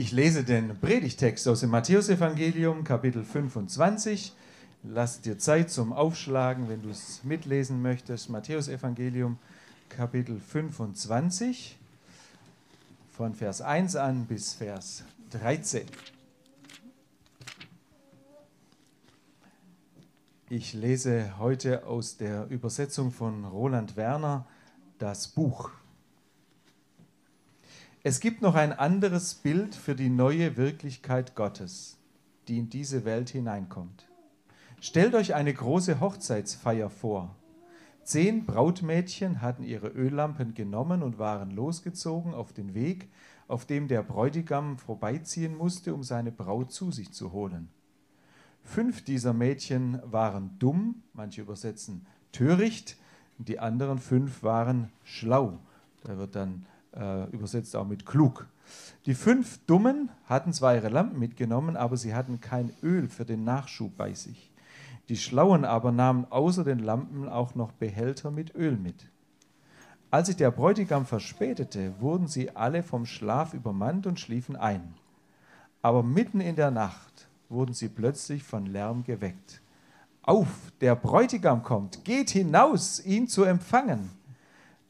Ich lese den Predigtext aus dem Matthäusevangelium, Kapitel 25. Lass dir Zeit zum Aufschlagen, wenn du es mitlesen möchtest. Matthäusevangelium, Kapitel 25, von Vers 1 an bis Vers 13. Ich lese heute aus der Übersetzung von Roland Werner das Buch. Es gibt noch ein anderes Bild für die neue Wirklichkeit Gottes, die in diese Welt hineinkommt. Stellt euch eine große Hochzeitsfeier vor. Zehn Brautmädchen hatten ihre Öllampen genommen und waren losgezogen auf den Weg, auf dem der Bräutigam vorbeiziehen musste, um seine Braut zu sich zu holen. Fünf dieser Mädchen waren dumm, manche übersetzen töricht, die anderen fünf waren schlau. Da wird dann äh, übersetzt auch mit klug. Die fünf Dummen hatten zwar ihre Lampen mitgenommen, aber sie hatten kein Öl für den Nachschub bei sich. Die Schlauen aber nahmen außer den Lampen auch noch Behälter mit Öl mit. Als sich der Bräutigam verspätete, wurden sie alle vom Schlaf übermannt und schliefen ein. Aber mitten in der Nacht wurden sie plötzlich von Lärm geweckt. Auf, der Bräutigam kommt, geht hinaus, ihn zu empfangen.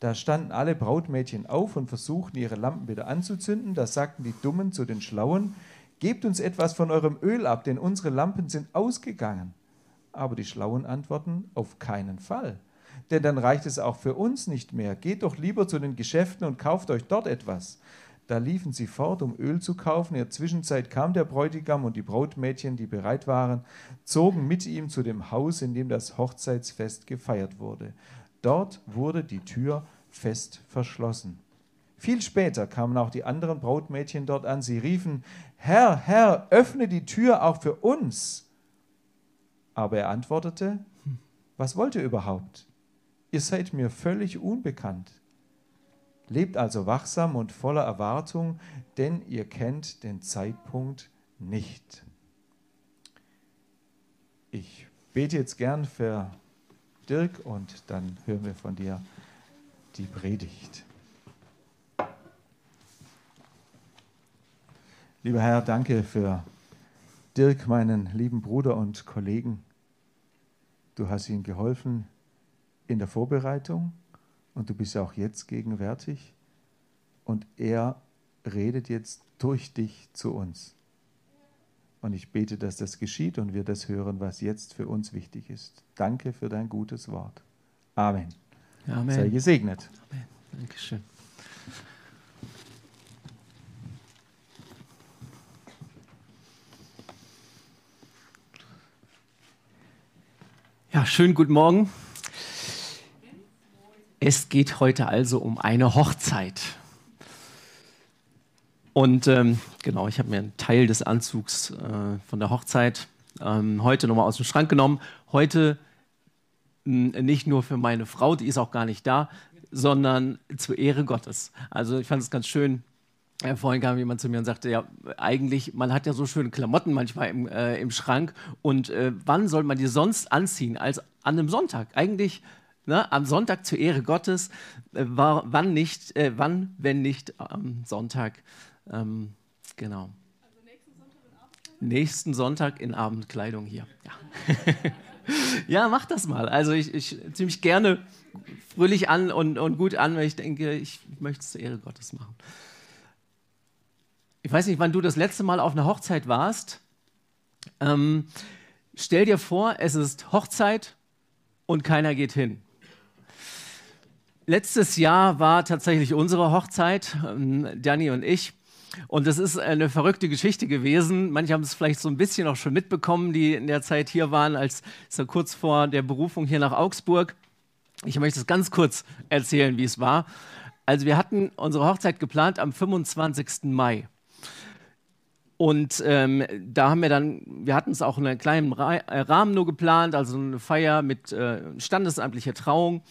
Da standen alle Brautmädchen auf und versuchten ihre Lampen wieder anzuzünden. Da sagten die Dummen zu den Schlauen, Gebt uns etwas von eurem Öl ab, denn unsere Lampen sind ausgegangen. Aber die Schlauen antworten, auf keinen Fall. Denn dann reicht es auch für uns nicht mehr. Geht doch lieber zu den Geschäften und kauft euch dort etwas. Da liefen sie fort, um Öl zu kaufen. In der Zwischenzeit kam der Bräutigam und die Brautmädchen, die bereit waren, zogen mit ihm zu dem Haus, in dem das Hochzeitsfest gefeiert wurde. Dort wurde die Tür fest verschlossen. Viel später kamen auch die anderen Brautmädchen dort an. Sie riefen, Herr, Herr, öffne die Tür auch für uns. Aber er antwortete, was wollt ihr überhaupt? Ihr seid mir völlig unbekannt. Lebt also wachsam und voller Erwartung, denn ihr kennt den Zeitpunkt nicht. Ich bete jetzt gern für Dirk und dann hören wir von dir die Predigt. Lieber Herr, danke für Dirk, meinen lieben Bruder und Kollegen. Du hast ihm geholfen in der Vorbereitung und du bist auch jetzt gegenwärtig und er redet jetzt durch dich zu uns. Und ich bete, dass das geschieht und wir das hören, was jetzt für uns wichtig ist. Danke für dein gutes Wort. Amen. Amen. Sei gesegnet. Amen. Dankeschön. Ja, schönen guten Morgen. Es geht heute also um eine Hochzeit. Und ähm, genau, ich habe mir einen Teil des Anzugs äh, von der Hochzeit ähm, heute nochmal aus dem Schrank genommen. Heute mh, hm, nicht nur für meine Frau, die ist auch gar nicht da, sondern zur Ehre Gottes. Also ich fand es ganz schön. Äh, vorhin kam jemand zu mir und sagte, ja, eigentlich, man hat ja so schöne Klamotten manchmal im, äh, im Schrank und äh, wann soll man die sonst anziehen als an einem Sonntag? Eigentlich Ne, am Sonntag zur Ehre Gottes, äh, war, wann nicht, äh, wann, wenn nicht am Sonntag, ähm, genau. Also nächsten Sonntag in Abendkleidung? Nächsten Sonntag in Abendkleidung hier, ja. ja, mach das mal. Also ich, ich ziehe mich gerne fröhlich an und, und gut an, weil ich denke, ich möchte es zur Ehre Gottes machen. Ich weiß nicht, wann du das letzte Mal auf einer Hochzeit warst. Ähm, stell dir vor, es ist Hochzeit und keiner geht hin. Letztes Jahr war tatsächlich unsere Hochzeit, ähm, Danny und ich. Und das ist eine verrückte Geschichte gewesen. Manche haben es vielleicht so ein bisschen auch schon mitbekommen, die in der Zeit hier waren, als so kurz vor der Berufung hier nach Augsburg. Ich möchte es ganz kurz erzählen, wie es war. Also wir hatten unsere Hochzeit geplant am 25. Mai. Und ähm, da haben wir dann, wir hatten es auch in einem kleinen äh, Rahmen nur geplant, also eine Feier mit äh, standesamtlicher Trauung.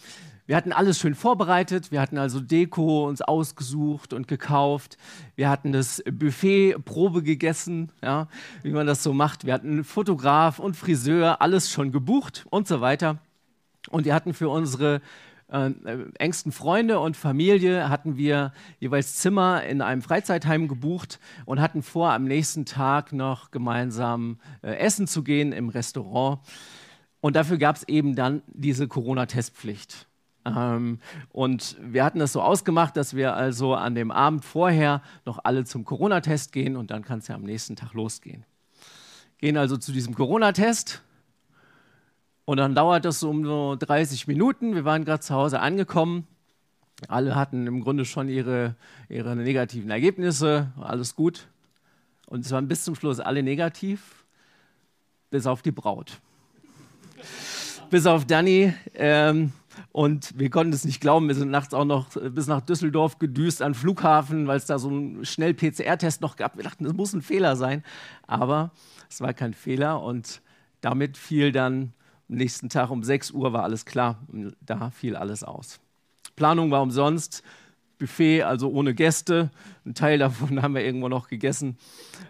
Wir hatten alles schön vorbereitet. Wir hatten also Deko uns ausgesucht und gekauft. Wir hatten das Buffet Probe gegessen, ja, wie man das so macht. Wir hatten Fotograf und Friseur, alles schon gebucht und so weiter. Und wir hatten für unsere äh, engsten Freunde und Familie hatten wir jeweils Zimmer in einem Freizeitheim gebucht und hatten vor, am nächsten Tag noch gemeinsam äh, essen zu gehen im Restaurant. Und dafür gab es eben dann diese Corona-Testpflicht. Ähm, und wir hatten das so ausgemacht, dass wir also an dem Abend vorher noch alle zum Corona-Test gehen und dann kann es ja am nächsten Tag losgehen. Gehen also zu diesem Corona-Test und dann dauert das so um so 30 Minuten. Wir waren gerade zu Hause angekommen. Alle hatten im Grunde schon ihre, ihre negativen Ergebnisse, alles gut. Und es waren bis zum Schluss alle negativ, bis auf die Braut. bis auf Danny. Ähm, und wir konnten es nicht glauben. Wir sind nachts auch noch bis nach Düsseldorf gedüst an Flughafen, weil es da so einen schnell PCR-Test noch gab. Wir dachten, das muss ein Fehler sein. Aber es war kein Fehler. Und damit fiel dann am nächsten Tag um 6 Uhr war alles klar. Da fiel alles aus. Planung war umsonst. Buffet, also ohne Gäste. Ein Teil davon haben wir irgendwo noch gegessen.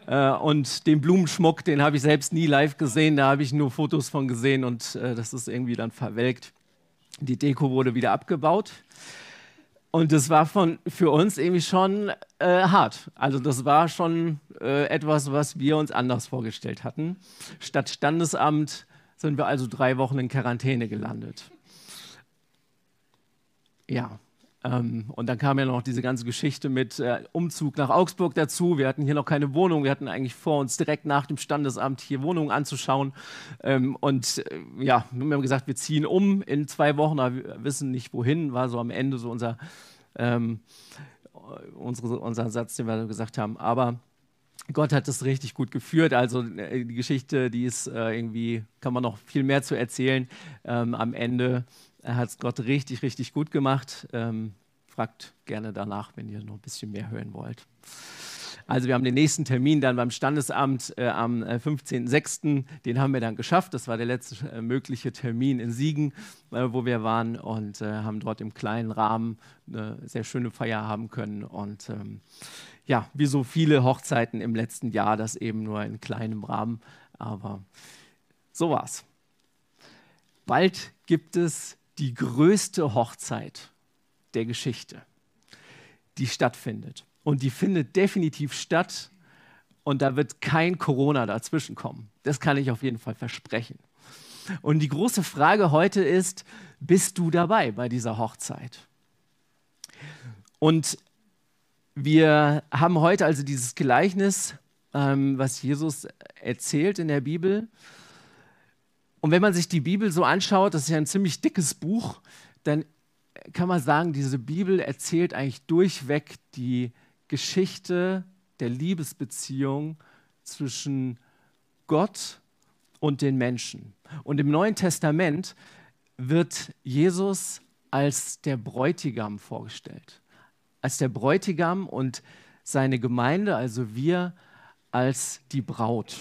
Äh, und den Blumenschmuck, den habe ich selbst nie live gesehen. Da habe ich nur Fotos von gesehen und äh, das ist irgendwie dann verwelkt. Die Deko wurde wieder abgebaut. Und das war von, für uns irgendwie schon äh, hart. Also das war schon äh, etwas, was wir uns anders vorgestellt hatten. Statt Standesamt sind wir also drei Wochen in Quarantäne gelandet. Ja, ähm, und dann kam ja noch diese ganze Geschichte mit äh, Umzug nach Augsburg dazu. Wir hatten hier noch keine Wohnung. Wir hatten eigentlich vor, uns direkt nach dem Standesamt hier Wohnungen anzuschauen. Ähm, und äh, ja, wir haben gesagt, wir ziehen um in zwei Wochen, aber wir wissen nicht wohin. War so am Ende so unser, ähm, unsere, unser Satz, den wir gesagt haben. Aber Gott hat das richtig gut geführt. Also äh, die Geschichte, die ist äh, irgendwie, kann man noch viel mehr zu erzählen. Ähm, am Ende hat es Gott richtig, richtig gut gemacht. Ähm, fragt gerne danach, wenn ihr noch ein bisschen mehr hören wollt. Also wir haben den nächsten Termin dann beim Standesamt äh, am 15.06. Äh, den haben wir dann geschafft. Das war der letzte äh, mögliche Termin in Siegen, äh, wo wir waren und haben dort im kleinen Rahmen eine sehr schöne Feier haben können. Und ähm, ja, wie so viele Hochzeiten im letzten Jahr, das eben nur in kleinem Rahmen. Aber so war's. Bald gibt es die größte Hochzeit der Geschichte, die stattfindet. Und die findet definitiv statt und da wird kein Corona dazwischen kommen. Das kann ich auf jeden Fall versprechen. Und die große Frage heute ist, bist du dabei bei dieser Hochzeit? Und wir haben heute also dieses Gleichnis, ähm, was Jesus erzählt in der Bibel. Und wenn man sich die Bibel so anschaut, das ist ja ein ziemlich dickes Buch, dann kann man sagen, diese Bibel erzählt eigentlich durchweg die Geschichte der Liebesbeziehung zwischen Gott und den Menschen. Und im Neuen Testament wird Jesus als der Bräutigam vorgestellt. Als der Bräutigam und seine Gemeinde, also wir, als die Braut.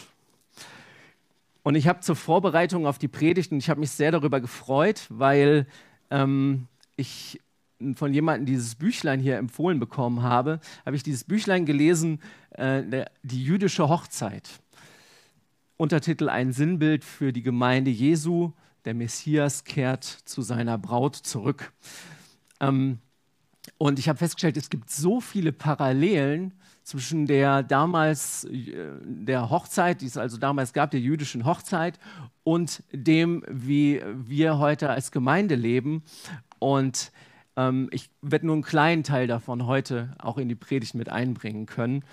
Und ich habe zur Vorbereitung auf die Predigt, und ich habe mich sehr darüber gefreut, weil ähm, ich von jemandem dieses Büchlein hier empfohlen bekommen habe, habe ich dieses Büchlein gelesen, äh, die jüdische Hochzeit. Untertitel Ein Sinnbild für die Gemeinde Jesu. Der Messias kehrt zu seiner Braut zurück. Ähm, und ich habe festgestellt, es gibt so viele Parallelen zwischen der damals äh, der Hochzeit, die es also damals gab, der jüdischen Hochzeit und dem, wie wir heute als Gemeinde leben. Und ähm, ich werde nur einen kleinen Teil davon heute auch in die Predigt mit einbringen können.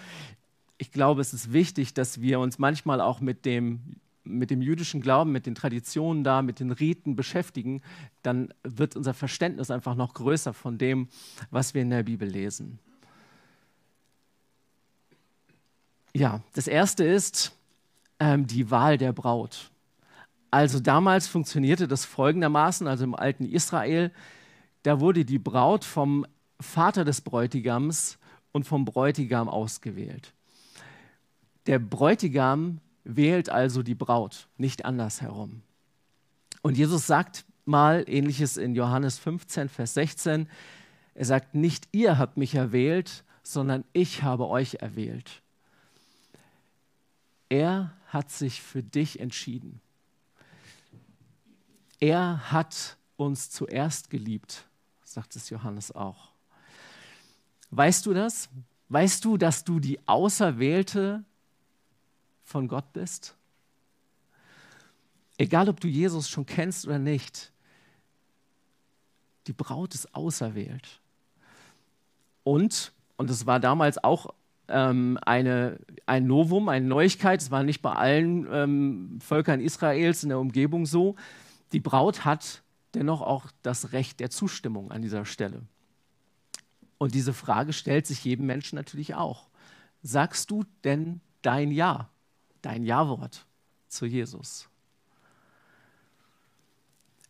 Ich glaube, es ist wichtig, dass wir uns manchmal auch mit dem mit dem jüdischen Glauben, mit den Traditionen da, mit den Riten beschäftigen, dann wird unser Verständnis einfach noch größer von dem, was wir in der Bibel lesen. Ja, das erste ist ähm, die Wahl der Braut. Also damals funktionierte das folgendermaßen, also im alten Israel, da wurde die Braut vom Vater des Bräutigams und vom Bräutigam ausgewählt. Der Bräutigam wählt also die Braut, nicht andersherum. Und Jesus sagt mal ähnliches in Johannes 15, Vers 16. Er sagt, nicht ihr habt mich erwählt, sondern ich habe euch erwählt. Er hat sich für dich entschieden. Er hat uns zuerst geliebt sagt es Johannes auch. Weißt du das? Weißt du, dass du die Auserwählte von Gott bist? Egal, ob du Jesus schon kennst oder nicht, die Braut ist auserwählt. Und, und das war damals auch ähm, eine, ein Novum, eine Neuigkeit, es war nicht bei allen ähm, Völkern Israels in der Umgebung so, die Braut hat dennoch auch das Recht der Zustimmung an dieser Stelle. Und diese Frage stellt sich jedem Menschen natürlich auch. Sagst du denn dein Ja, dein Ja-Wort zu Jesus?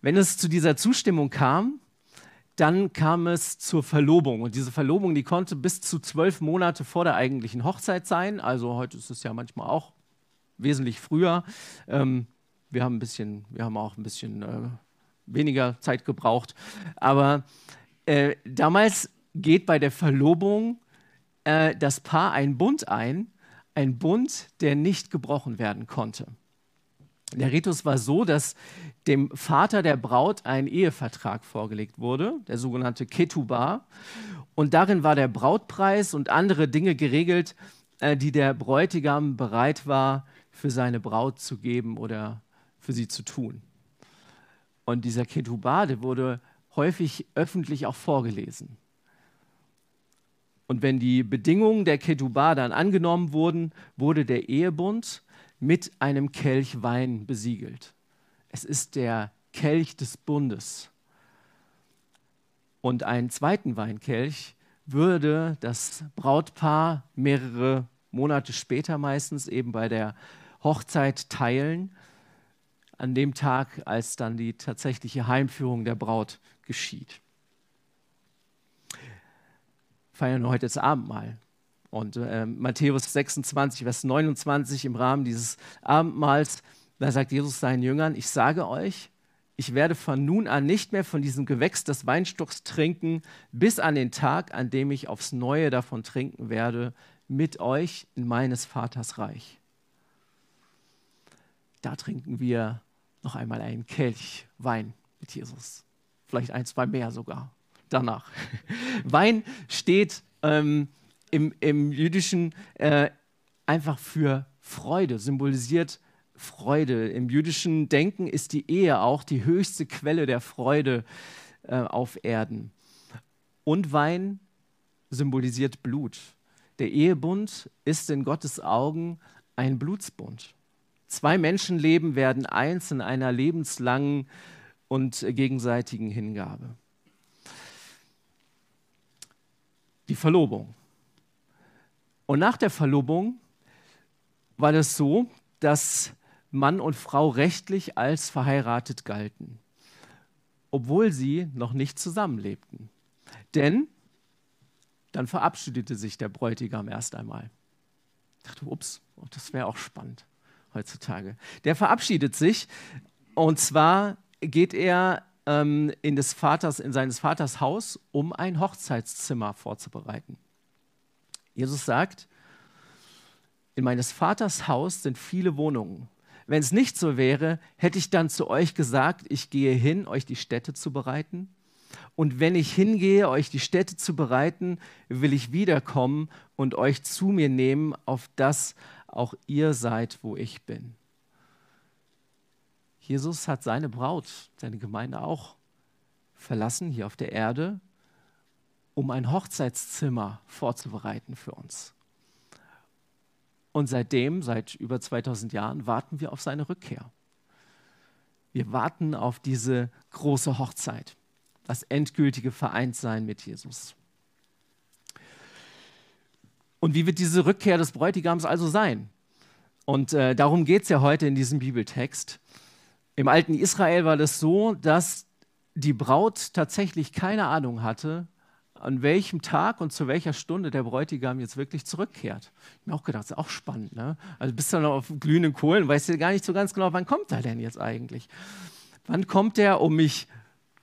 Wenn es zu dieser Zustimmung kam, dann kam es zur Verlobung. Und diese Verlobung, die konnte bis zu zwölf Monate vor der eigentlichen Hochzeit sein. Also heute ist es ja manchmal auch wesentlich früher. Ähm, wir haben ein bisschen, wir haben auch ein bisschen äh, weniger Zeit gebraucht. Aber äh, damals geht bei der Verlobung äh, das Paar einen Bund ein, ein Bund, der nicht gebrochen werden konnte. Der Ritus war so, dass dem Vater der Braut ein Ehevertrag vorgelegt wurde, der sogenannte Ketubah. Und darin war der Brautpreis und andere Dinge geregelt, äh, die der Bräutigam bereit war, für seine Braut zu geben oder für sie zu tun. Und dieser Ketubah, der wurde häufig öffentlich auch vorgelesen. Und wenn die Bedingungen der Ketubah dann angenommen wurden, wurde der Ehebund mit einem Kelch Wein besiegelt. Es ist der Kelch des Bundes. Und einen zweiten Weinkelch würde das Brautpaar mehrere Monate später meistens eben bei der Hochzeit teilen an dem Tag, als dann die tatsächliche Heimführung der Braut geschieht. Feiern wir heute das Abendmahl. Und äh, Matthäus 26, Vers 29 im Rahmen dieses Abendmahls, da sagt Jesus seinen Jüngern, ich sage euch, ich werde von nun an nicht mehr von diesem Gewächs des Weinstocks trinken, bis an den Tag, an dem ich aufs Neue davon trinken werde, mit euch in meines Vaters Reich. Da trinken wir noch einmal einen Kelch Wein mit Jesus. Vielleicht ein, zwei mehr sogar danach. Wein steht ähm, im, im Jüdischen äh, einfach für Freude, symbolisiert Freude. Im jüdischen Denken ist die Ehe auch die höchste Quelle der Freude äh, auf Erden. Und Wein symbolisiert Blut. Der Ehebund ist in Gottes Augen ein Blutsbund. Zwei Menschenleben werden eins in einer lebenslangen und gegenseitigen Hingabe. Die Verlobung. Und nach der Verlobung war das so, dass Mann und Frau rechtlich als verheiratet galten, obwohl sie noch nicht zusammenlebten. Denn dann verabschiedete sich der Bräutigam erst einmal. Ich dachte, ups, das wäre auch spannend heutzutage. Der verabschiedet sich und zwar geht er ähm, in, des Vaters, in seines Vaters Haus, um ein Hochzeitszimmer vorzubereiten. Jesus sagt, in meines Vaters Haus sind viele Wohnungen. Wenn es nicht so wäre, hätte ich dann zu euch gesagt, ich gehe hin, euch die Städte zu bereiten. Und wenn ich hingehe, euch die Städte zu bereiten, will ich wiederkommen und euch zu mir nehmen, auf das auch ihr seid, wo ich bin. Jesus hat seine Braut, seine Gemeinde auch verlassen hier auf der Erde, um ein Hochzeitszimmer vorzubereiten für uns. Und seitdem, seit über 2000 Jahren, warten wir auf seine Rückkehr. Wir warten auf diese große Hochzeit, das endgültige Vereintsein mit Jesus. Und wie wird diese Rückkehr des Bräutigams also sein? Und äh, darum geht es ja heute in diesem Bibeltext. Im alten Israel war das so, dass die Braut tatsächlich keine Ahnung hatte, an welchem Tag und zu welcher Stunde der Bräutigam jetzt wirklich zurückkehrt. Ich habe mir auch gedacht, das ist auch spannend. Ne? Also bist du noch auf glühenden Kohlen, weißt du gar nicht so ganz genau, wann kommt er denn jetzt eigentlich? Wann kommt er, um mich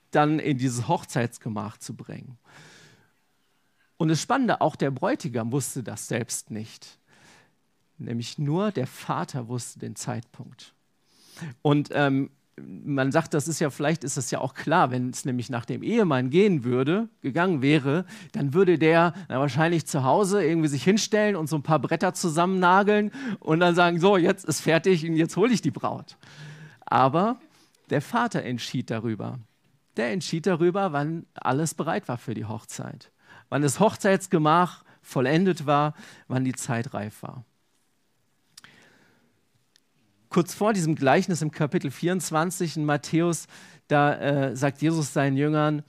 dann in dieses Hochzeitsgemach zu bringen? Und das Spannende, auch der Bräutigam wusste das selbst nicht. Nämlich nur der Vater wusste den Zeitpunkt. Und ähm, man sagt, das ist ja, vielleicht ist das ja auch klar, wenn es nämlich nach dem Ehemann gehen würde, gegangen wäre, dann würde der na, wahrscheinlich zu Hause irgendwie sich hinstellen und so ein paar Bretter zusammennageln und dann sagen, so, jetzt ist fertig und jetzt hole ich die Braut. Aber der Vater entschied darüber. Der entschied darüber, wann alles bereit war für die Hochzeit. Wann das Hochzeitsgemach vollendet war, wann die Zeit reif war kurz vor diesem Gleichnis im Kapitel 24 in Matthäus, da äh, sagt Jesus seinen Jüngern,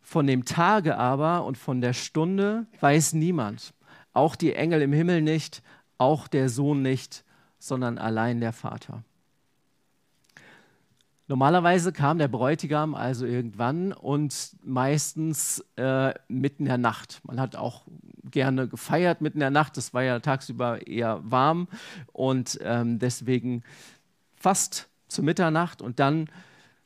von dem Tage aber und von der Stunde weiß niemand, auch die Engel im Himmel nicht, auch der Sohn nicht, sondern allein der Vater. Normalerweise kam der Bräutigam also irgendwann und meistens äh, mitten in der Nacht. Man hat auch gerne gefeiert mitten in der Nacht. Es war ja tagsüber eher warm und ähm, deswegen fast zur Mitternacht und dann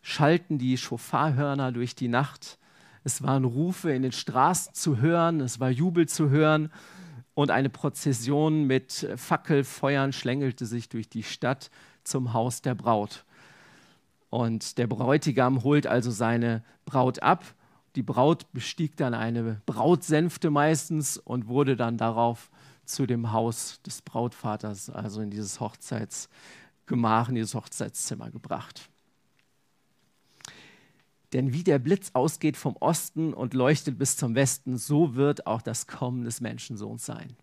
schalten die Schofarhörner durch die Nacht. Es waren Rufe in den Straßen zu hören, es war Jubel zu hören und eine Prozession mit Fackelfeuern schlängelte sich durch die Stadt zum Haus der Braut. Und der Bräutigam holt also seine Braut ab die Braut bestieg dann eine Brautsänfte meistens und wurde dann darauf zu dem Haus des Brautvaters, also in dieses Hochzeitsgemach, in dieses Hochzeitszimmer gebracht. Denn wie der Blitz ausgeht vom Osten und leuchtet bis zum Westen, so wird auch das Kommen des Menschensohns sein.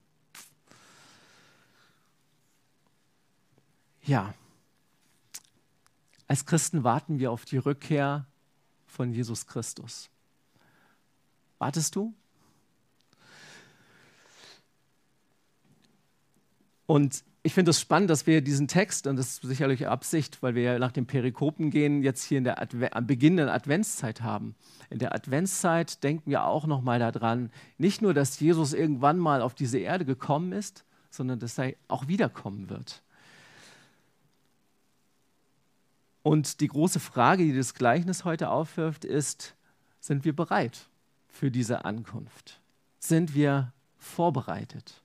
Ja, als Christen warten wir auf die Rückkehr von Jesus Christus. Wartest du? Und ich finde es das spannend, dass wir diesen Text, und das ist sicherlich Absicht, weil wir ja nach den Perikopen gehen, jetzt hier in der am Beginn der Adventszeit haben. In der Adventszeit denken wir auch nochmal daran, nicht nur, dass Jesus irgendwann mal auf diese Erde gekommen ist, sondern dass er auch wiederkommen wird. Und die große Frage, die das Gleichnis heute aufwirft, ist, sind wir bereit? Für diese Ankunft? Sind wir vorbereitet?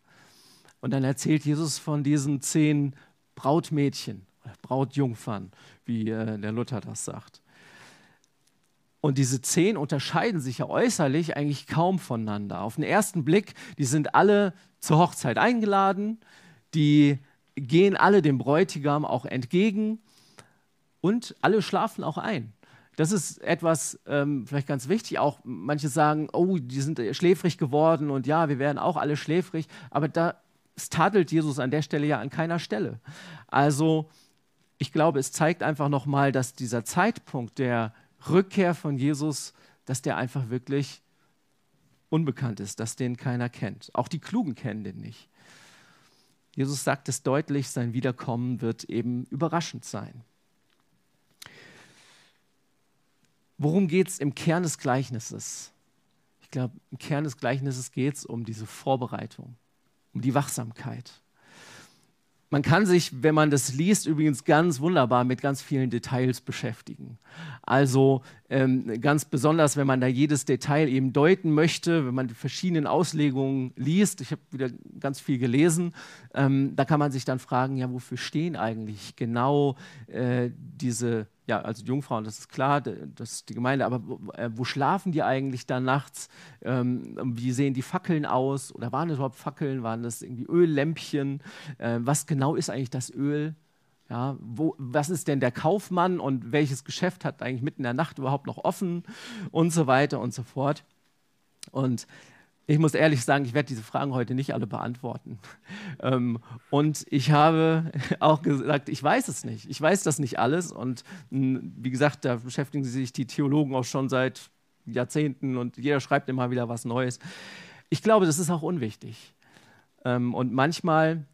Und dann erzählt Jesus von diesen zehn Brautmädchen, Brautjungfern, wie äh, der Luther das sagt. Und diese zehn unterscheiden sich ja äußerlich eigentlich kaum voneinander. Auf den ersten Blick, die sind alle zur Hochzeit eingeladen, die gehen alle dem Bräutigam auch entgegen und alle schlafen auch ein. Das ist etwas ähm, vielleicht ganz wichtig. Auch manche sagen, oh, die sind schläfrig geworden und ja, wir werden auch alle schläfrig. Aber da tadelt Jesus an der Stelle ja an keiner Stelle. Also ich glaube, es zeigt einfach nochmal, dass dieser Zeitpunkt der Rückkehr von Jesus, dass der einfach wirklich unbekannt ist, dass den keiner kennt. Auch die Klugen kennen den nicht. Jesus sagt es deutlich, sein Wiederkommen wird eben überraschend sein. Worum geht es im Kern des Gleichnisses? Ich glaube, im Kern des Gleichnisses geht es um diese Vorbereitung, um die Wachsamkeit. Man kann sich, wenn man das liest, übrigens ganz wunderbar mit ganz vielen Details beschäftigen. Also ähm, ganz besonders, wenn man da jedes Detail eben deuten möchte, wenn man die verschiedenen Auslegungen liest. Ich habe wieder ganz viel gelesen. Ähm, da kann man sich dann fragen, ja, wofür stehen eigentlich genau äh, diese ja, also Jungfrauen, das ist klar, das ist die Gemeinde, aber wo, äh, wo schlafen die eigentlich da nachts? Ähm, wie sehen die Fackeln aus? Oder waren es überhaupt Fackeln? Waren das irgendwie Öllämpchen? Äh, was genau ist eigentlich das Öl? Ja, wo, was ist denn der Kaufmann und welches Geschäft hat eigentlich mitten in der Nacht überhaupt noch offen und so weiter und so fort. Und ich muss ehrlich sagen, ich werde diese Fragen heute nicht alle beantworten. Ähm, und ich habe auch gesagt, ich weiß es nicht. Ich weiß das nicht alles. Und wie gesagt, da beschäftigen sich die Theologen auch schon seit Jahrzehnten und jeder schreibt immer wieder was Neues. Ich glaube, das ist auch unwichtig. Ähm, und manchmal,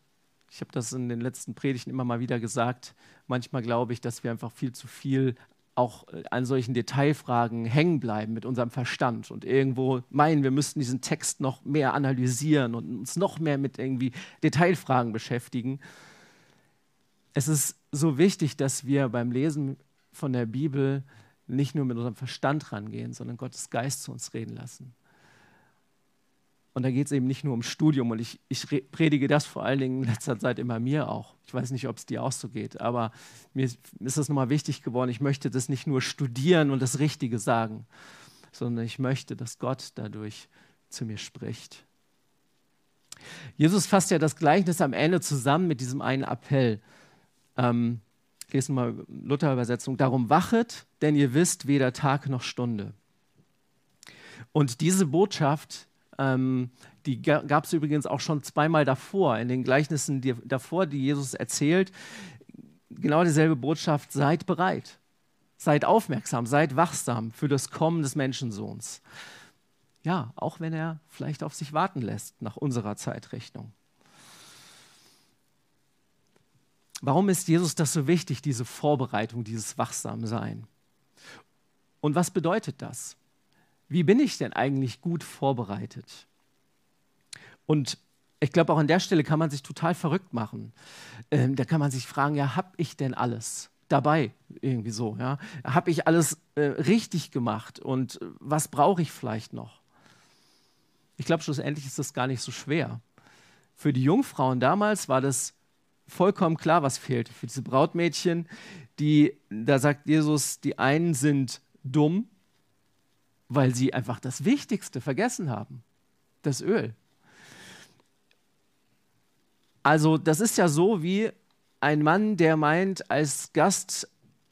ich habe das in den letzten Predigten immer mal wieder gesagt, manchmal glaube ich, dass wir einfach viel zu viel auch äh, an solchen Detailfragen hängen bleiben mit unserem Verstand und irgendwo meinen, wir müssten diesen Text noch mehr analysieren und uns noch mehr mit irgendwie Detailfragen beschäftigen. Es ist so wichtig, dass wir beim Lesen von der Bibel nicht nur mit unserem Verstand rangehen, sondern Gottes Geist zu uns reden lassen. Und da geht es eben nicht nur um Studium. Und ich, ich predige das vor allen Dingen in letzter Zeit immer mir auch. Ich weiß nicht, ob es dir auch so geht, aber mir ist, das nochmal wichtig geworden. Ich möchte das nicht nur studieren und das Richtige sagen, sondern ich möchte, dass Gott dadurch zu mir spricht. Jesus fasst ja das Gleichnis am Ende zusammen mit diesem einen Appell. Ähm, ich lese mal Luther-Übersetzung. Darum wachet, denn ihr wisst weder Tag noch Stunde. Und diese Botschaft, ähm, die gab es übrigens auch schon zweimal davor, in den Gleichnissen die, davor, die Jesus erzählt. Genau dieselbe Botschaft, seid bereit, seid aufmerksam, seid wachsam für das Kommen des Menschensohns. Ja, auch wenn er vielleicht auf sich warten lässt nach unserer Zeitrechnung. Warum ist Jesus das so wichtig, diese Vorbereitung, dieses Wachsamsein? Und was bedeutet das? Wie bin ich denn eigentlich gut vorbereitet? Und ich glaube, auch an der Stelle kann man sich total verrückt machen. Ähm, da kann man sich fragen, ja, habe ich denn alles dabei? Irgendwie so, ja. Habe ich alles äh, richtig gemacht und äh, was brauche ich vielleicht noch? Ich glaube, schlussendlich ist das gar nicht so schwer. Für die Jungfrauen damals war das vollkommen klar, was fehlte. Für diese Brautmädchen, die, da sagt Jesus, die einen sind dumm, weil sie einfach das Wichtigste vergessen haben, das Öl. Also das ist ja so wie ein Mann, der meint, als Gast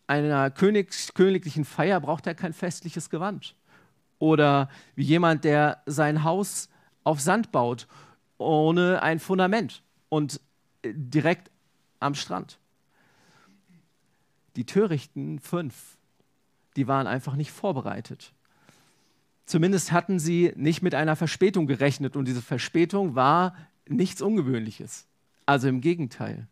einer König, königlichen Feier braucht er kein festliches Gewand. Oder wie jemand, der sein Haus auf Sand baut, ohne ein Fundament und äh, direkt am Strand. Die törichten fünf, die waren einfach nicht vorbereitet. Zumindest hatten sie nicht mit einer Verspätung gerechnet und diese Verspätung war nichts Ungewöhnliches. Also im Gegenteil.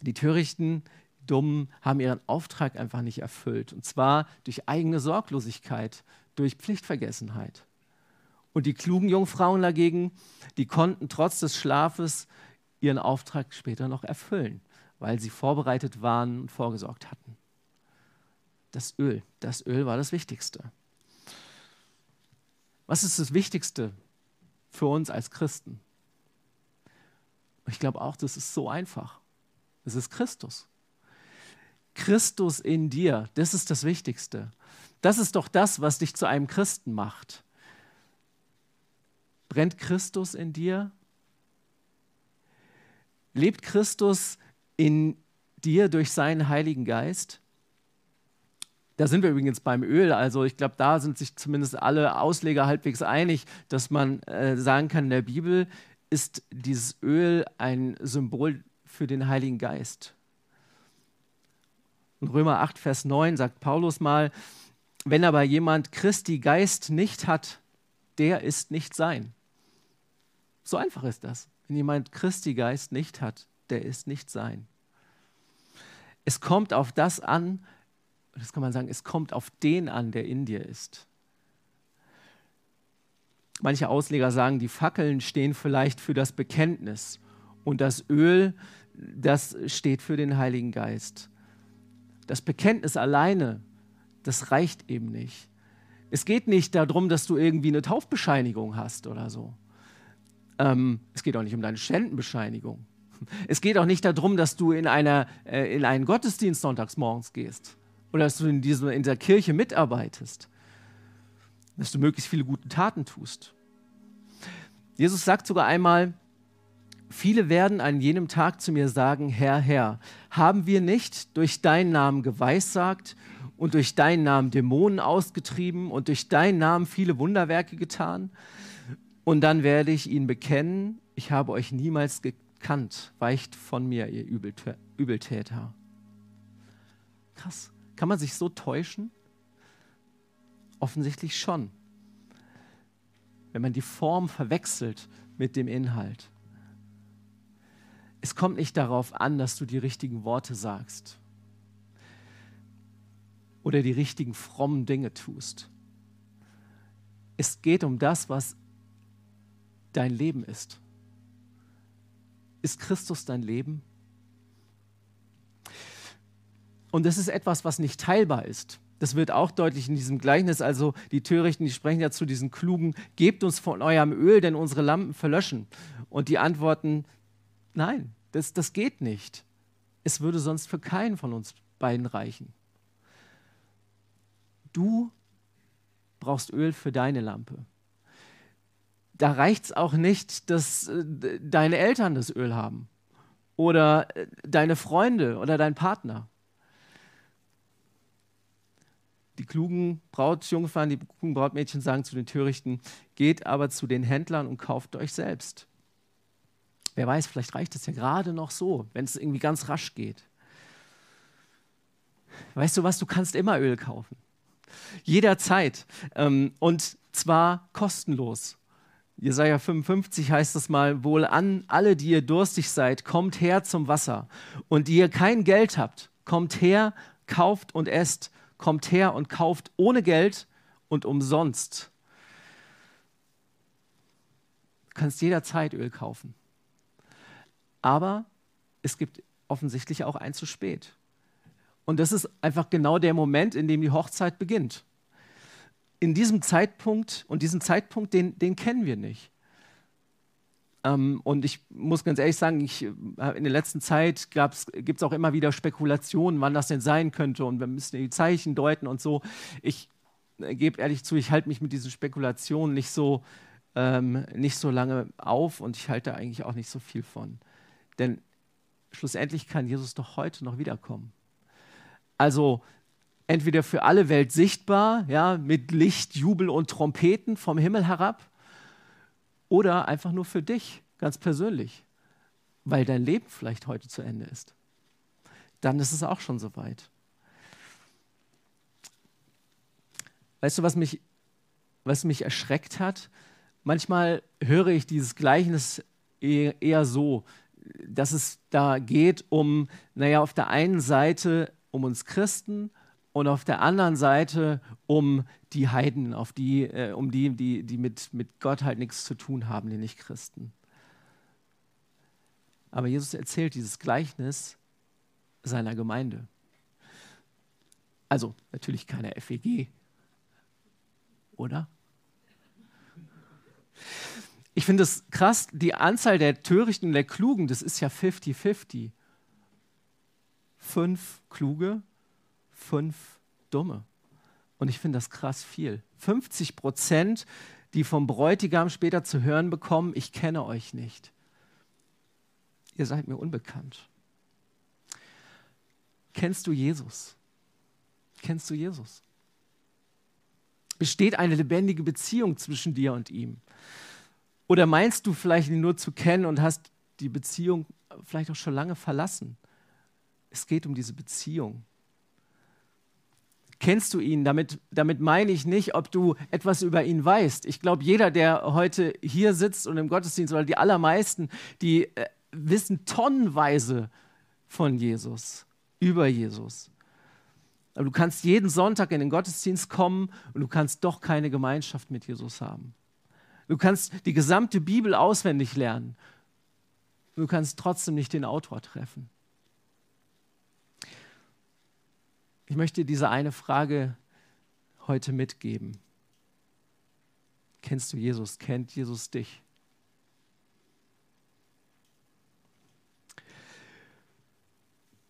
Die törichten Dummen haben ihren Auftrag einfach nicht erfüllt. Und zwar durch eigene Sorglosigkeit, durch Pflichtvergessenheit. Und die klugen Jungfrauen dagegen, die konnten trotz des Schlafes ihren Auftrag später noch erfüllen, weil sie vorbereitet waren und vorgesorgt hatten. Das Öl, das Öl war das Wichtigste. Was ist das Wichtigste für uns als Christen? Ich glaube auch, das ist so einfach. Es ist Christus. Christus in dir, das ist das Wichtigste. Das ist doch das, was dich zu einem Christen macht. Brennt Christus in dir? Lebt Christus in dir durch seinen Heiligen Geist? Da sind wir übrigens beim Öl. Also ich glaube, da sind sich zumindest alle Ausleger halbwegs einig, dass man äh, sagen kann, in der Bibel ist dieses Öl ein Symbol für den Heiligen Geist. In Römer 8, Vers 9 sagt Paulus mal, wenn aber jemand Christi Geist nicht hat, der ist nicht sein. So einfach ist das. Wenn jemand Christi Geist nicht hat, der ist nicht sein. Es kommt auf das an, das kann man sagen, es kommt auf den an, der in dir ist. Manche Ausleger sagen, die Fackeln stehen vielleicht für das Bekenntnis und das Öl, das steht für den Heiligen Geist. Das Bekenntnis alleine, das reicht eben nicht. Es geht nicht darum, dass du irgendwie eine Taufbescheinigung hast oder so. Ähm, es geht auch nicht um deine Ständenbescheinigung. Es geht auch nicht darum, dass du in, einer, äh, in einen Gottesdienst sonntags morgens gehst oder dass du in, diesem, in der Kirche mitarbeitest, dass du möglichst viele gute Taten tust. Jesus sagt sogar einmal, viele werden an jenem Tag zu mir sagen, Herr, Herr, haben wir nicht durch deinen Namen geweissagt und durch deinen Namen Dämonen ausgetrieben und durch deinen Namen viele Wunderwerke getan? Und dann werde ich ihnen bekennen, ich habe euch niemals gekannt, weicht von mir, ihr Übeltäter. Krass. Kann man sich so täuschen? Offensichtlich schon. Wenn man die Form verwechselt mit dem Inhalt. Es kommt nicht darauf an, dass du die richtigen Worte sagst oder die richtigen frommen Dinge tust. Es geht um das, was dein Leben ist. Ist Christus dein Leben? Und es ist etwas, was nicht teilbar ist. Das wird auch deutlich in diesem Gleichnis. Also die Törichten, die sprechen ja zu diesen Klugen, gebt uns von eurem Öl, denn unsere Lampen verlöschen. Und die antworten, nein, das, das geht nicht. Es würde sonst für keinen von uns beiden reichen. Du brauchst Öl für deine Lampe. Da reicht es auch nicht, dass äh, deine Eltern das Öl haben oder äh, deine Freunde oder dein Partner. Die klugen Brautjungfern, die klugen Brautmädchen sagen zu den Törichten, geht aber zu den Händlern und kauft euch selbst. Wer weiß, vielleicht reicht es ja gerade noch so, wenn es irgendwie ganz rasch geht. Weißt du was, du kannst immer Öl kaufen. Jederzeit. Ähm, und zwar kostenlos. Jesaja 55 heißt es mal: Wohl an alle, die ihr durstig seid, kommt her zum Wasser. Und die ihr kein Geld habt, kommt her, kauft und esst. Kommt her und kauft ohne Geld und umsonst. Du kannst jederzeit Öl kaufen. Aber es gibt offensichtlich auch ein zu spät. Und das ist einfach genau der Moment, in dem die Hochzeit beginnt. In diesem Zeitpunkt, und diesen Zeitpunkt, den, den kennen wir nicht. Ähm, und ich muss ganz ehrlich sagen, ich, äh, in der letzten Zeit gibt es auch immer wieder Spekulationen, wann das denn sein könnte. Und wir müssen die Zeichen deuten und so. Ich äh, gebe ehrlich zu, ich halte mich mit diesen Spekulationen nicht so, ähm, nicht so lange auf und ich halte eigentlich auch nicht so viel von. Denn schlussendlich kann Jesus doch heute noch wiederkommen. Also entweder für alle Welt sichtbar, ja, mit Licht, Jubel und Trompeten vom Himmel herab, oder einfach nur für dich, ganz persönlich, weil dein Leben vielleicht heute zu Ende ist. Dann ist es auch schon soweit. Weißt du, was mich, was mich erschreckt hat? Manchmal höre ich dieses Gleichnis eher, eher so, dass es da geht um, naja, auf der einen Seite um uns Christen und auf der anderen Seite um die Heiden, auf die, äh, um die, die, die mit, mit Gott halt nichts zu tun haben, die nicht Christen. Aber Jesus erzählt dieses Gleichnis seiner Gemeinde. Also natürlich keine FEG, oder? Ich finde es krass, die Anzahl der Törichten und der Klugen, das ist ja 50-50. Fünf Kluge, fünf Dumme. Und ich finde das krass viel. 50 Prozent, die vom Bräutigam später zu hören bekommen, ich kenne euch nicht. Ihr seid mir unbekannt. Kennst du Jesus? Kennst du Jesus? Besteht eine lebendige Beziehung zwischen dir und ihm? Oder meinst du vielleicht ihn nur zu kennen und hast die Beziehung vielleicht auch schon lange verlassen? Es geht um diese Beziehung. Kennst du ihn? Damit, damit meine ich nicht, ob du etwas über ihn weißt. Ich glaube, jeder, der heute hier sitzt und im Gottesdienst, oder die allermeisten, die äh, wissen tonnenweise von Jesus, über Jesus. Aber du kannst jeden Sonntag in den Gottesdienst kommen und du kannst doch keine Gemeinschaft mit Jesus haben. Du kannst die gesamte Bibel auswendig lernen. Du kannst trotzdem nicht den Autor treffen. Ich möchte diese eine Frage heute mitgeben. Kennst du Jesus? Kennt Jesus dich?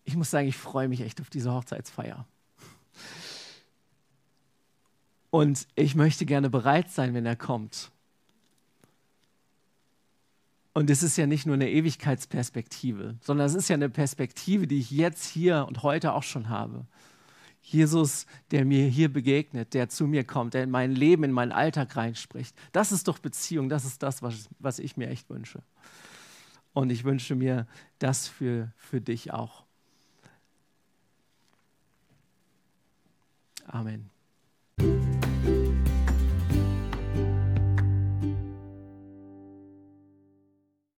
Ich muss sagen, ich freue mich echt auf diese Hochzeitsfeier. Und ich möchte gerne bereit sein, wenn er kommt. Und es ist ja nicht nur eine Ewigkeitsperspektive, sondern es ist ja eine Perspektive, die ich jetzt hier und heute auch schon habe. Jesus, der mir hier begegnet, der zu mir kommt, der in mein Leben, in meinen Alltag reinspricht. Das ist doch Beziehung, das ist das, was, was ich mir echt wünsche. Und ich wünsche mir das für, für dich auch. Amen.